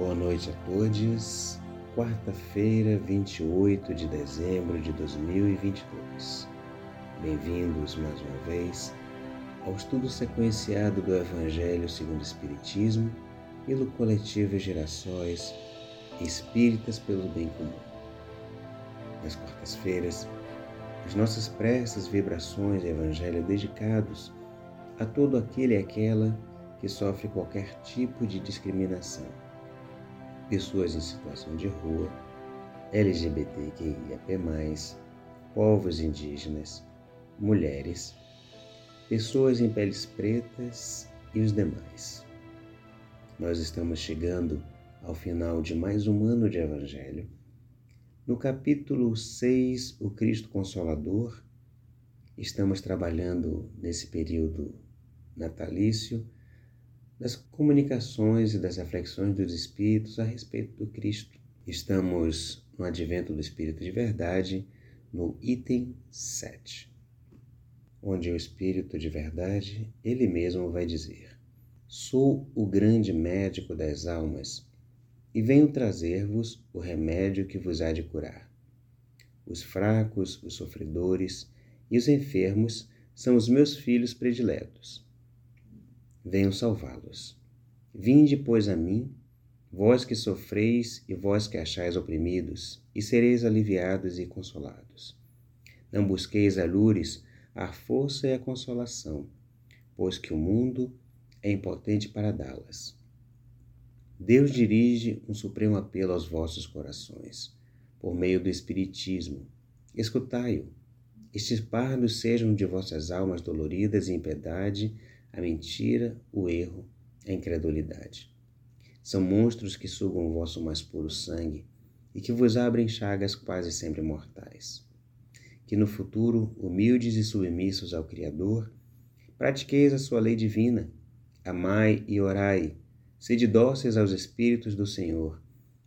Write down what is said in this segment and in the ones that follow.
Boa noite a todos. Quarta-feira, 28 de dezembro de 2022. Bem-vindos mais uma vez ao estudo sequenciado do Evangelho segundo o Espiritismo pelo coletivo Gerações Espíritas pelo Bem Comum. Nas quartas-feiras, as nossas preces, vibrações e Evangelho dedicados a todo aquele e aquela que sofre qualquer tipo de discriminação. Pessoas em situação de rua, LGBTQIAP+, povos indígenas, mulheres, pessoas em peles pretas e os demais. Nós estamos chegando ao final de mais um ano de Evangelho. No capítulo 6, o Cristo Consolador, estamos trabalhando nesse período natalício das comunicações e das reflexões dos Espíritos a respeito do Cristo. Estamos no Advento do Espírito de Verdade, no item 7, onde o Espírito de Verdade, ele mesmo vai dizer: Sou o grande médico das almas e venho trazer-vos o remédio que vos há de curar. Os fracos, os sofredores e os enfermos são os meus filhos prediletos venho salvá-los. Vinde, pois, a mim, vós que sofreis e vós que achais oprimidos, e sereis aliviados e consolados. Não busqueis a lures a força e a consolação, pois que o mundo é impotente para dá-las. Deus dirige um supremo apelo aos vossos corações, por meio do Espiritismo. Escutai-o. Estes pardos sejam de vossas almas doloridas e impiedade a mentira, o erro, a incredulidade. São monstros que sugam o vosso mais puro sangue e que vos abrem chagas quase sempre mortais. Que no futuro, humildes e submissos ao Criador, pratiqueis a sua lei divina, amai e orai, sede dóceis aos Espíritos do Senhor,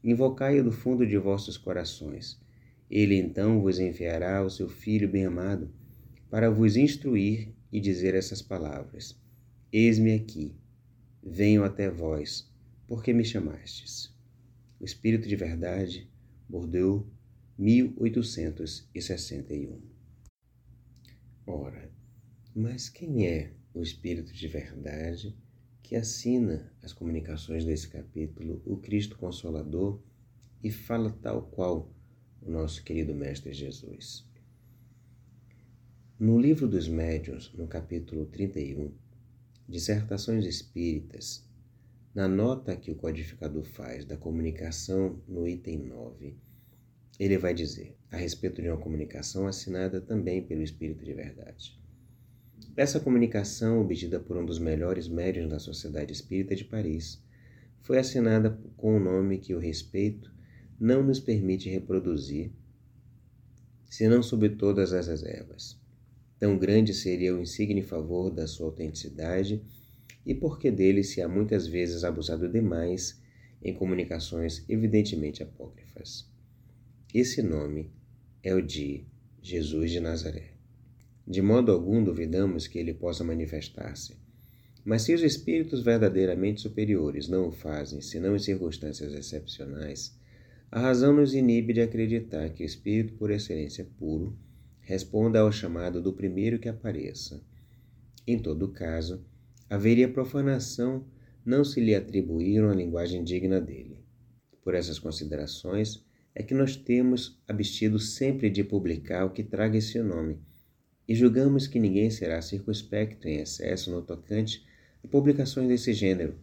invocai-o do fundo de vossos corações. Ele então vos enviará o seu Filho bem-amado para vos instruir e dizer essas palavras Eis-me aqui, venho até vós, porque me chamastes. O Espírito de Verdade, Bordeaux, 1861. Ora, mas quem é o Espírito de Verdade que assina as comunicações desse capítulo, o Cristo Consolador, e fala tal qual o nosso querido Mestre Jesus? No livro dos Médiuns, no capítulo 31, Dissertações Espíritas, na nota que o codificador faz da comunicação no item 9, ele vai dizer a respeito de uma comunicação assinada também pelo Espírito de Verdade. Essa comunicação, obtida por um dos melhores médiuns da Sociedade Espírita de Paris, foi assinada com um nome que o respeito não nos permite reproduzir, senão sob todas as reservas. Tão grande seria o insigne favor da sua autenticidade e porque dele se há muitas vezes abusado demais em comunicações evidentemente apócrifas. Esse nome é o de Jesus de Nazaré. De modo algum duvidamos que ele possa manifestar-se. Mas se os espíritos verdadeiramente superiores não o fazem, senão em circunstâncias excepcionais, a razão nos inibe de acreditar que o espírito por excelência puro responda ao chamado do primeiro que apareça. Em todo caso, haveria profanação não se lhe atribuir uma linguagem digna dele. Por essas considerações, é que nós temos abstido sempre de publicar o que traga esse nome, e julgamos que ninguém será circunspecto em excesso no tocante a publicações desse gênero,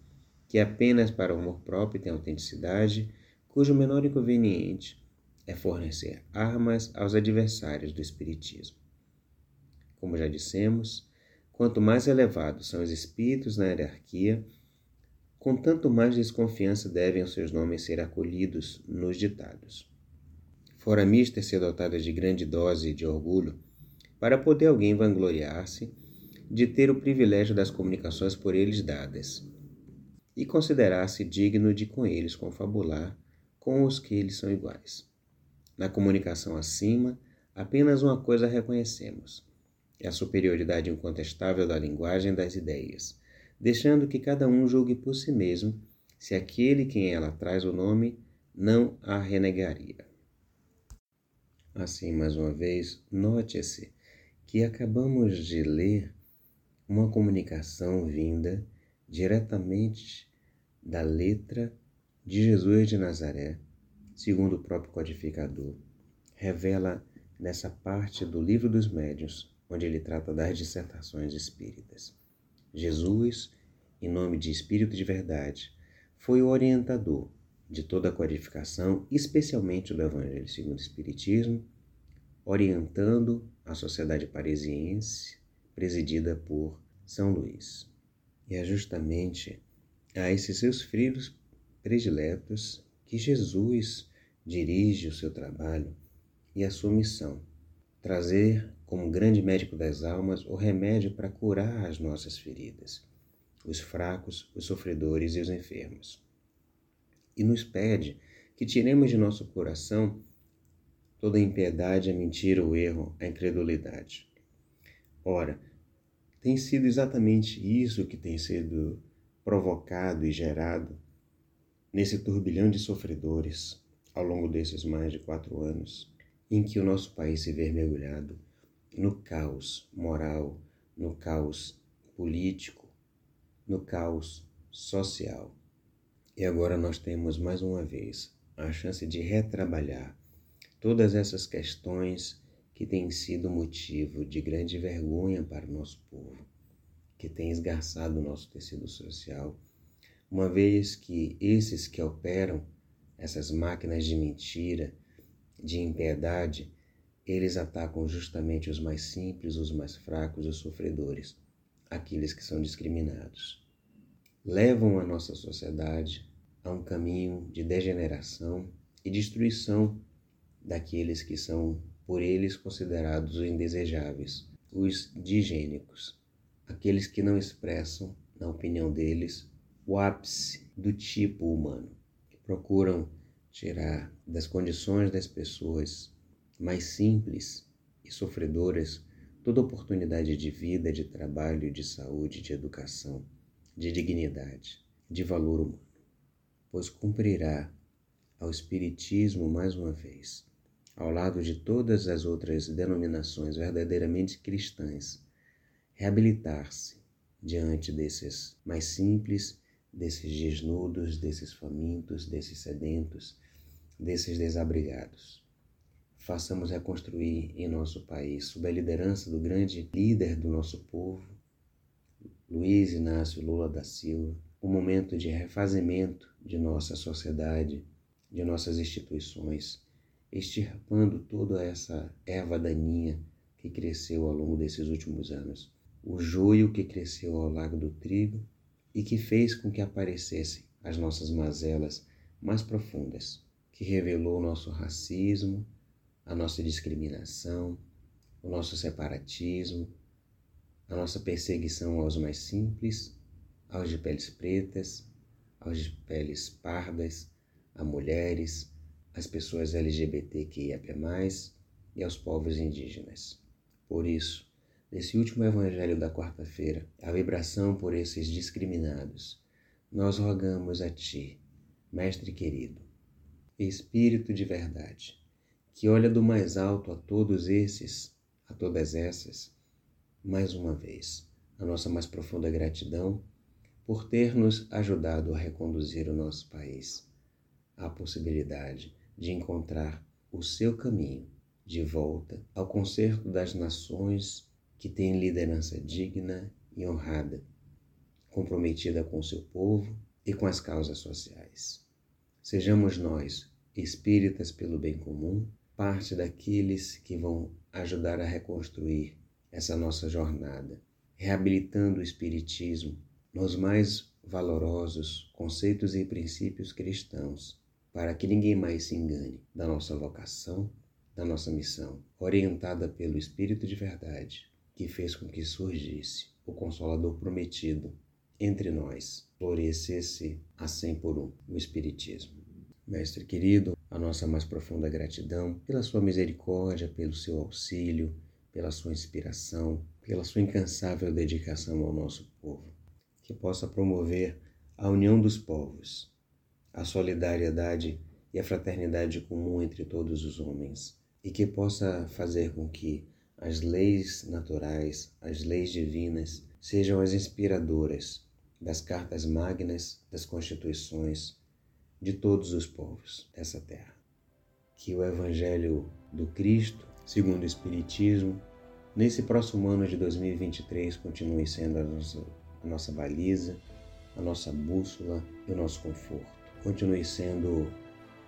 que apenas para o amor próprio tem autenticidade, cujo menor inconveniente é fornecer armas aos adversários do Espiritismo. Como já dissemos, quanto mais elevados são os espíritos na hierarquia, com tanto mais desconfiança devem os seus nomes ser acolhidos nos ditados. Fora mister ser dotada de grande dose de orgulho, para poder alguém vangloriar-se de ter o privilégio das comunicações por eles dadas, e considerar-se digno de com eles confabular com os que eles são iguais. Na comunicação acima, apenas uma coisa reconhecemos: é a superioridade incontestável da linguagem das ideias, deixando que cada um julgue por si mesmo se aquele quem ela traz o nome não a renegaria. Assim, mais uma vez, note-se que acabamos de ler uma comunicação vinda diretamente da letra de Jesus de Nazaré, segundo o próprio codificador, revela nessa parte do Livro dos Médiuns, onde ele trata das dissertações espíritas. Jesus, em nome de Espírito de Verdade, foi o orientador de toda a codificação, especialmente do Evangelho segundo o Espiritismo, orientando a sociedade parisiense, presidida por São Luís. E é justamente a esses seus filhos prediletos que Jesus dirige o seu trabalho e a sua missão, trazer como grande médico das almas o remédio para curar as nossas feridas, os fracos, os sofredores e os enfermos. E nos pede que tiremos de nosso coração toda a impiedade, a mentira, o erro, a incredulidade. Ora, tem sido exatamente isso que tem sido provocado e gerado nesse turbilhão de sofredores ao longo desses mais de quatro anos, em que o nosso país se vê mergulhado no caos moral, no caos político, no caos social. E agora nós temos mais uma vez a chance de retrabalhar todas essas questões que têm sido motivo de grande vergonha para o nosso povo, que tem esgarçado o nosso tecido social, uma vez que esses que operam essas máquinas de mentira, de impiedade, eles atacam justamente os mais simples, os mais fracos, os sofredores, aqueles que são discriminados. Levam a nossa sociedade a um caminho de degeneração e destruição daqueles que são por eles considerados os indesejáveis, os digênicos, aqueles que não expressam, na opinião deles, o ápice do tipo humano, procuram tirar das condições das pessoas mais simples e sofredoras toda oportunidade de vida, de trabalho, de saúde, de educação, de dignidade, de valor humano, pois cumprirá ao Espiritismo mais uma vez ao lado de todas as outras denominações verdadeiramente cristãs, reabilitar-se diante desses mais simples, desses desnudos, desses famintos, desses sedentos, desses desabrigados. Façamos reconstruir em nosso país, sob a liderança do grande líder do nosso povo, Luiz Inácio Lula da Silva, um momento de refazimento de nossa sociedade, de nossas instituições extirpando toda essa erva daninha que cresceu ao longo desses últimos anos. O joio que cresceu ao largo do trigo e que fez com que aparecessem as nossas mazelas mais profundas, que revelou o nosso racismo, a nossa discriminação, o nosso separatismo, a nossa perseguição aos mais simples, aos de peles pretas, aos de peles pardas, a mulheres, às pessoas LGBTQIA+, e aos povos indígenas. Por isso, nesse último evangelho da quarta-feira, a vibração por esses discriminados, nós rogamos a Ti, Mestre querido, Espírito de verdade, que olha do mais alto a todos esses, a todas essas, mais uma vez, a nossa mais profunda gratidão por ter nos ajudado a reconduzir o nosso país à possibilidade de encontrar o seu caminho de volta ao concerto das nações que têm liderança digna e honrada, comprometida com o seu povo e com as causas sociais. Sejamos nós, espíritas pelo bem comum, parte daqueles que vão ajudar a reconstruir essa nossa jornada, reabilitando o Espiritismo nos mais valorosos conceitos e princípios cristãos para que ninguém mais se engane da nossa vocação, da nossa missão, orientada pelo Espírito de Verdade, que fez com que surgisse o Consolador prometido entre nós, florescesse a cem por um o Espiritismo. Mestre querido, a nossa mais profunda gratidão pela sua misericórdia, pelo seu auxílio, pela sua inspiração, pela sua incansável dedicação ao nosso povo, que possa promover a união dos povos a solidariedade e a fraternidade comum entre todos os homens, e que possa fazer com que as leis naturais, as leis divinas, sejam as inspiradoras das cartas magnas, das constituições de todos os povos dessa terra. Que o Evangelho do Cristo, segundo o Espiritismo, nesse próximo ano de 2023 continue sendo a nossa, a nossa baliza, a nossa bússola e o nosso conforto. Continue sendo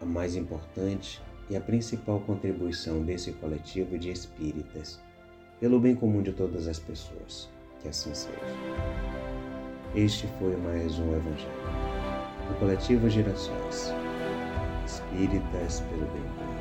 a mais importante e a principal contribuição desse coletivo de espíritas pelo bem comum de todas as pessoas. Que assim seja. Este foi mais um Evangelho do Coletivo Gerações Espíritas pelo Bem Comum.